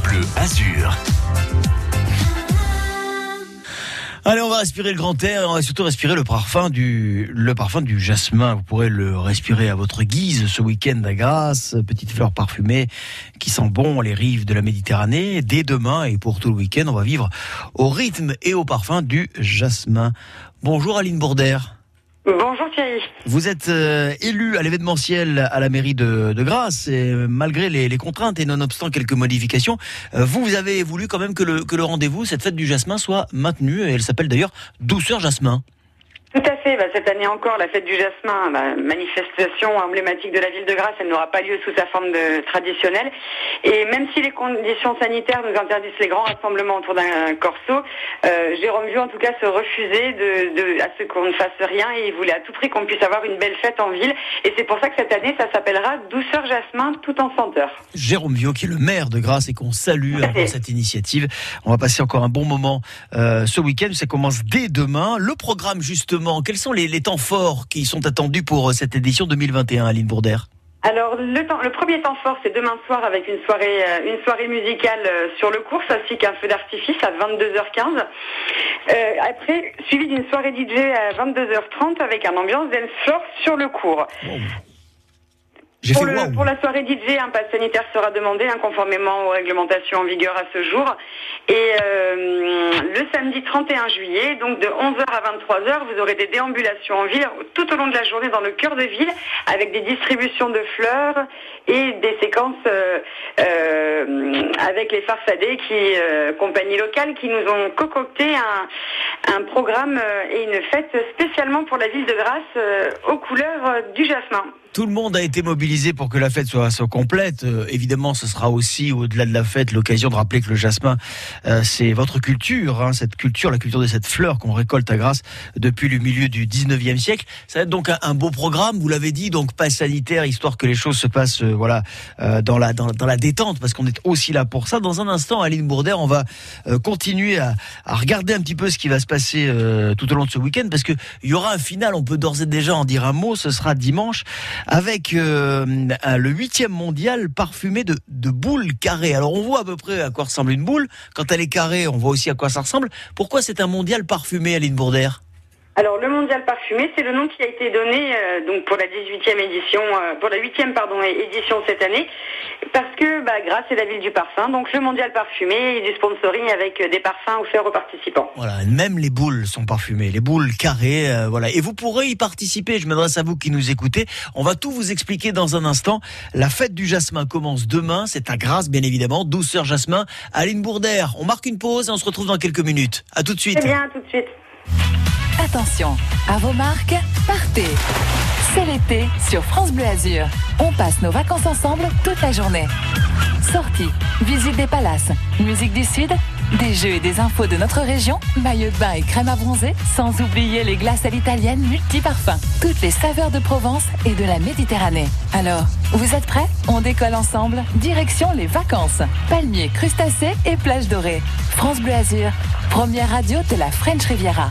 Bleu Azur. Allez, on va respirer le grand air, on va surtout respirer le parfum du, le parfum du jasmin. Vous pourrez le respirer à votre guise ce week-end à Grasse. Petite fleur parfumée qui sent bon les rives de la Méditerranée. Dès demain et pour tout le week-end, on va vivre au rythme et au parfum du jasmin. Bonjour Aline Bourdère. Bonjour Thierry. Vous êtes euh, élu à l'événementiel à la mairie de, de Grasse et euh, malgré les, les, contraintes et nonobstant quelques modifications, euh, vous, avez voulu quand même que le, que le rendez-vous, cette fête du jasmin, soit maintenue et elle s'appelle d'ailleurs Douceur Jasmin. Tout à fait. Bah, cette année encore, la fête du jasmin, bah, manifestation emblématique de la ville de Grasse, elle n'aura pas lieu sous sa forme de, traditionnelle. Et même si les conditions sanitaires nous interdisent les grands rassemblements autour d'un corso, euh, Jérôme Vieux, en tout cas, se refusait de, de à ce qu'on ne fasse rien et il voulait à tout prix qu'on puisse avoir une belle fête en ville. Et c'est pour ça que cette année, ça s'appellera Douceur Jasmin, tout en senteur. Jérôme Vieux, qui est le maire de Grasse et qu'on salue pour cette initiative. On va passer encore un bon moment euh, ce week-end. Ça commence dès demain. Le programme, justement, quels sont les, les, temps forts qui sont attendus pour euh, cette édition 2021, Aline Bourdère alors le, temps, le premier temps fort, c'est demain soir avec une soirée, euh, une soirée musicale euh, sur le cours, ainsi qu'un feu d'artifice à 22h15. Euh, après, suivi d'une soirée DJ à 22h30 avec un ambiance dance floor sur le cours. Pour, le, pour, la soirée DJ, un pass sanitaire sera demandé, hein, conformément aux réglementations en vigueur à ce jour. Et euh, le samedi 31 juillet, donc de 11h à 23h, vous aurez des déambulations en ville tout au long de la journée dans le cœur de ville, avec des distributions de fleurs et des séquences euh, euh, avec les farfadets, qui euh, compagnies locales, qui nous ont concocté un, un programme et une fête spécialement pour la ville de Grasse aux couleurs du jasmin. Tout le monde a été mobilisé pour que la fête soit, complète. Euh, évidemment, ce sera aussi, au-delà de la fête, l'occasion de rappeler que le jasmin, euh, c'est votre culture, hein, cette culture, la culture de cette fleur qu'on récolte à Grasse depuis le milieu du 19e siècle. Ça va être donc un, beau programme, vous l'avez dit, donc pas sanitaire, histoire que les choses se passent euh, voilà, dans, la, dans, la détente, parce qu'on est aussi là pour ça. Dans un instant, Aline Bourdère, on va continuer à, regarder un petit peu ce qui va se passer tout au long de ce week-end, parce qu'il y aura un final, on peut d'ores et déjà en dire un mot, ce sera dimanche avec le huitième mondial parfumé de, de boules carrées. Alors on voit à peu près à quoi ressemble une boule. Quand elle est carrée, on voit aussi à quoi ça ressemble. Pourquoi c'est un mondial parfumé, Aline Bourdère alors le mondial parfumé, c'est le nom qui a été donné euh, donc pour la 18e édition, euh, pour la 8e pardon édition cette année, parce que bah, grâce à la ville du parfum, donc le mondial parfumé et du sponsoring avec euh, des parfums offerts aux participants. Voilà, même les boules sont parfumées, les boules carrées, euh, voilà. Et vous pourrez y participer. Je m'adresse à vous qui nous écoutez. On va tout vous expliquer dans un instant. La fête du jasmin commence demain. C'est à Grasse, bien évidemment. Douceur jasmin. Aline Bourdère. On marque une pause et on se retrouve dans quelques minutes. À tout de suite. Très bien, à tout de suite. Attention, à vos marques, partez. C'est l'été sur France Bleu Azur. On passe nos vacances ensemble toute la journée. Sorties, visite des palaces, musique du Sud, des jeux et des infos de notre région, maillot de bain et crème à bronzer, sans oublier les glaces à l'italienne multi-parfums. Toutes les saveurs de Provence et de la Méditerranée. Alors, vous êtes prêts? On décolle ensemble, direction les vacances. Palmiers, crustacés et plages dorées. France Bleu Azur, première radio de la French Riviera.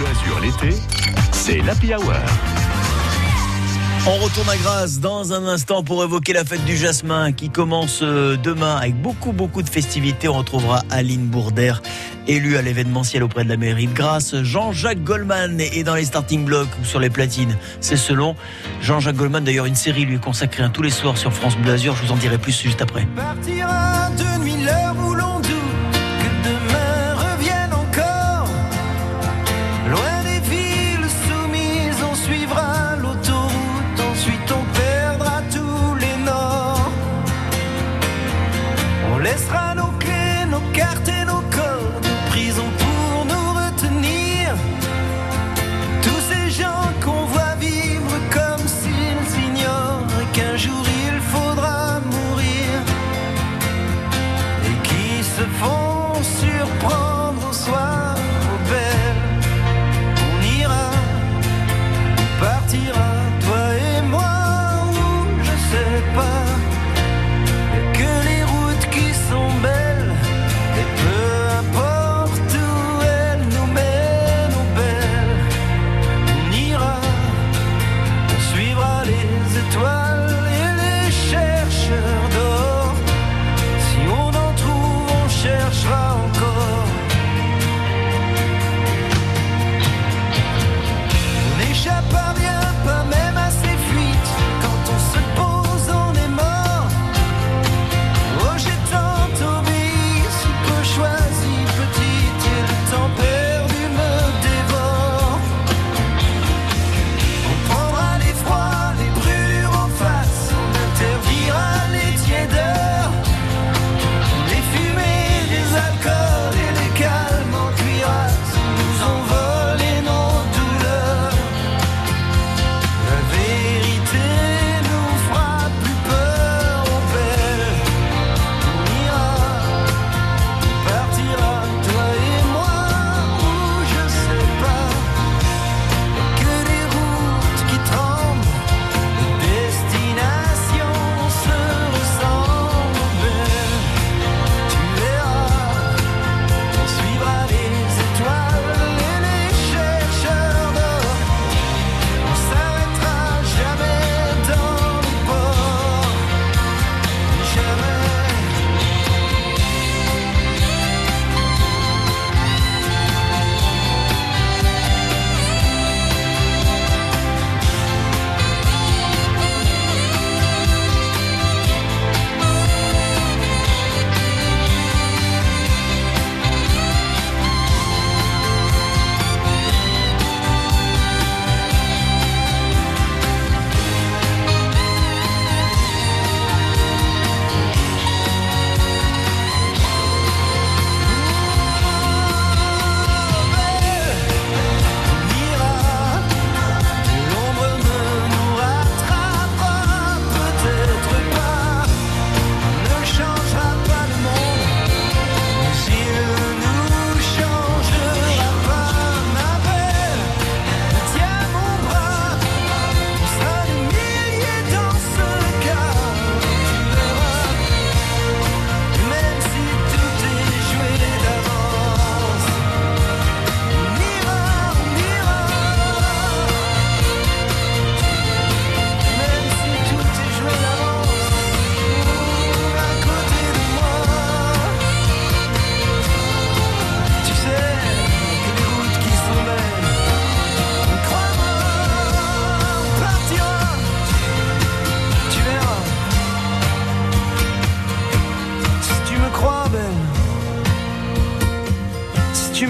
Bleu Azur l'été, c'est l'Happy Hour. On retourne à Grasse dans un instant pour évoquer la fête du jasmin qui commence euh, demain avec beaucoup beaucoup de festivités. On retrouvera Aline Bourdère, élue à l'événementiel auprès de la mairie de Grasse. Jean-Jacques Goldman est dans les starting blocks ou sur les platines. C'est selon Jean-Jacques Goldman. D'ailleurs, une série lui est consacrée tous les soirs sur France Bleu Azur. Je vous en dirai plus juste après. Partira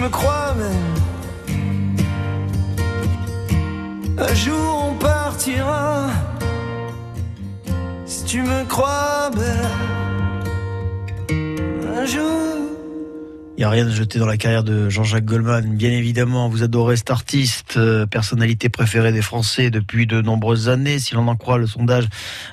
crois même. Un jour on partira. Si tu me crois belle. Un jour. N'y a rien à jeter dans la carrière de Jean-Jacques Goldman. Bien évidemment, vous adorez cet artiste, euh, personnalité préférée des Français depuis de nombreuses années. Si l'on en croit le sondage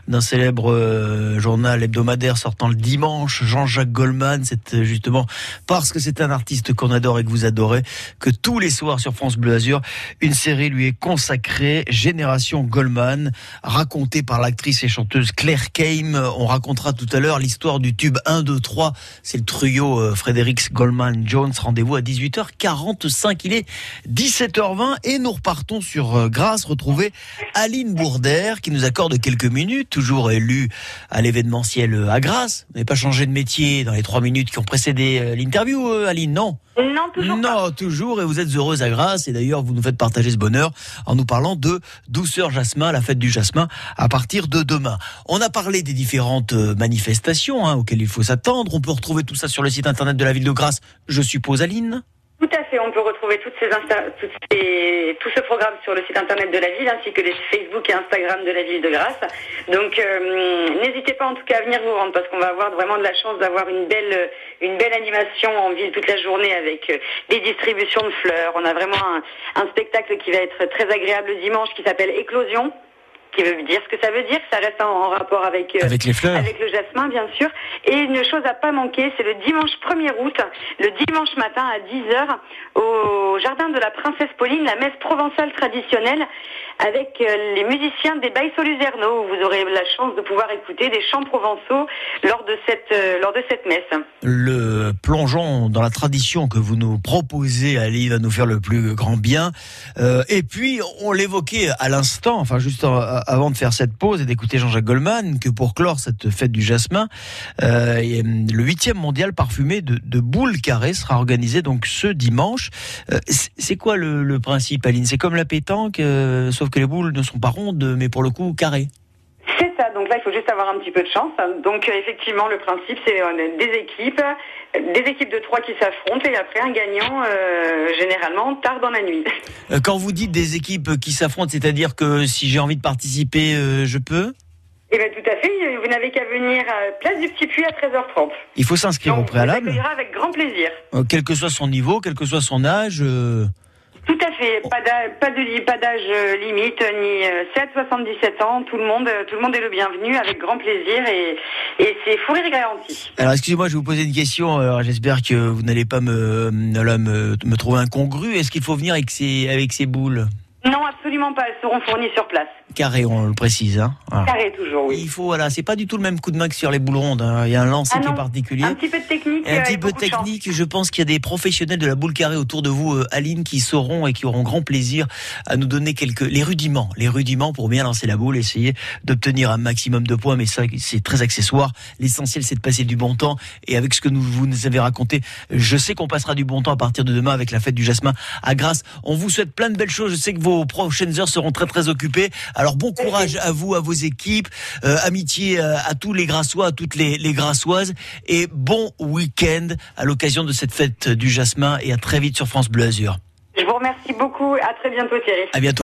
d'un célèbre euh, journal hebdomadaire sortant le dimanche, Jean-Jacques Goldman, c'est euh, justement parce que c'est un artiste qu'on adore et que vous adorez que tous les soirs sur France Bleu Azur, une série lui est consacrée, Génération Goldman, racontée par l'actrice et chanteuse Claire Kame. On racontera tout à l'heure l'histoire du tube 1, 2, 3. C'est le trio Frédéric Goldman Jones. Rendez-vous à 18h45. Il est 17h20 et nous repartons sur euh, Grasse retrouver Aline Bourdère qui nous accorde quelques minutes, toujours élue à l'événementiel euh, à Grasse. Vous n'avez pas changé de métier dans les trois minutes qui ont précédé euh, l'interview, Aline, non? Non, toujours pas. non, toujours, et vous êtes heureuse à Grasse, et d'ailleurs vous nous faites partager ce bonheur en nous parlant de Douceur Jasmin, la fête du Jasmin, à partir de demain. On a parlé des différentes euh, manifestations hein, auxquelles il faut s'attendre, on peut retrouver tout ça sur le site internet de la ville de Grasse, je suppose Aline? Tout à fait, on peut retrouver toutes ces toutes ces- tout ce programme sur le site internet de la ville ainsi que les Facebook et Instagram de la ville de Grasse. Donc euh, n'hésitez pas en tout cas à venir vous rendre parce qu'on va avoir vraiment de la chance d'avoir une belle une belle animation en ville toute la journée avec euh, des distributions de fleurs. On a vraiment un, spectacle qui va être très agréable le dimanche qui s'appelle Éclosion qui veut dire ce que ça veut dire, ça reste en, en rapport avec euh, Avec les fleurs. avec le jasmin, bien sûr. Et une chose à pas manquer, c'est le dimanche 1er août, le dimanche matin à 10h, au jardin de la Princesse Pauline, la messe provençale traditionnelle, avec euh, les musiciens des Baïso Luzerno, où vous aurez la chance de pouvoir écouter des chants provençaux lors de cette, euh, lors de cette messe. le plongeon dans la tradition que vous nous proposez, Ali, va nous faire le plus grand bien. Euh, et puis, on l'évoquait à l'instant, enfin juste avant de faire cette pause et d'écouter Jean-Jacques Goldman, que pour clore cette fête du jasmin, euh, hum, le huitième mondial parfumé de, de boules carrées sera organisé donc ce dimanche. C'est quoi le, principe, Aline? C'est comme la pétanque, euh, sauf que les boules ne sont pas rondes, mais pour le coup carrées. C'est ça, donc là il faut juste avoir un petit peu de chance. Donc euh, effectivement le principe c'est euh, des équipes, des équipes de trois qui s'affrontent et après un gagnant euh, généralement tard dans la nuit. Euh, Quand vous dites des équipes qui s'affrontent, c'est-à-dire que si j'ai envie de participer, euh, je peux Et bien tout à fait, vous n'avez qu'à venir à Place du Petit Puy à 13h30. Il faut s'inscrire au Donc, on vous préalable, avec grand plaisir. euh, quel que soit son niveau, quel que soit son âge. Euh, Tout à fait, pas d'âge, pas euh, limite, ni euh, 7, 77 ans, tout le monde, euh, tout le monde est le bienvenu avec grand plaisir et, c'est fou rire garanti. Alors excusez-moi, je vais vous poser une question. J'espère que vous n'allez pas me, trouver incongru. Est-ce qu'il faut venir avec ses, avec ses boules? Non, absolument pas, elles seront fournies sur place. carrées, on le précise. Hein Voilà. Carré toujours, oui. Il faut, voilà, c'est pas du tout le même coup de main que sur les boules rondes. hein. Il y a un lancer Ah qui est particulier. Un petit peu de technique. Un euh, petit et peu de technique, je pense qu'il y a des professionnels de la boule carrée autour de vous, euh, Aline, qui sauront et qui auront grand plaisir à nous donner quelques les rudiments, les rudiments pour bien lancer la boule, essayer d'obtenir un maximum de points. Mais ça, c'est très accessoire. L'essentiel, c'est de passer du bon temps. Et avec ce que nous, vous nous avez raconté, je sais qu'on passera du bon temps à partir de demain avec la fête du Jasmin à Grasse. On vous souhaite plein de belles choses. Je sais que vos prochaines heures seront très très occupées. Alors bon courage à vous, à vos équipes, euh, amitié à, à tous les Grassois, à toutes les, les Grassoises, et bon week-end à l'occasion de cette fête du Jasmin. Et à très vite sur France Bleu Azur. Je vous remercie beaucoup. À très bientôt, Thierry. À bientôt.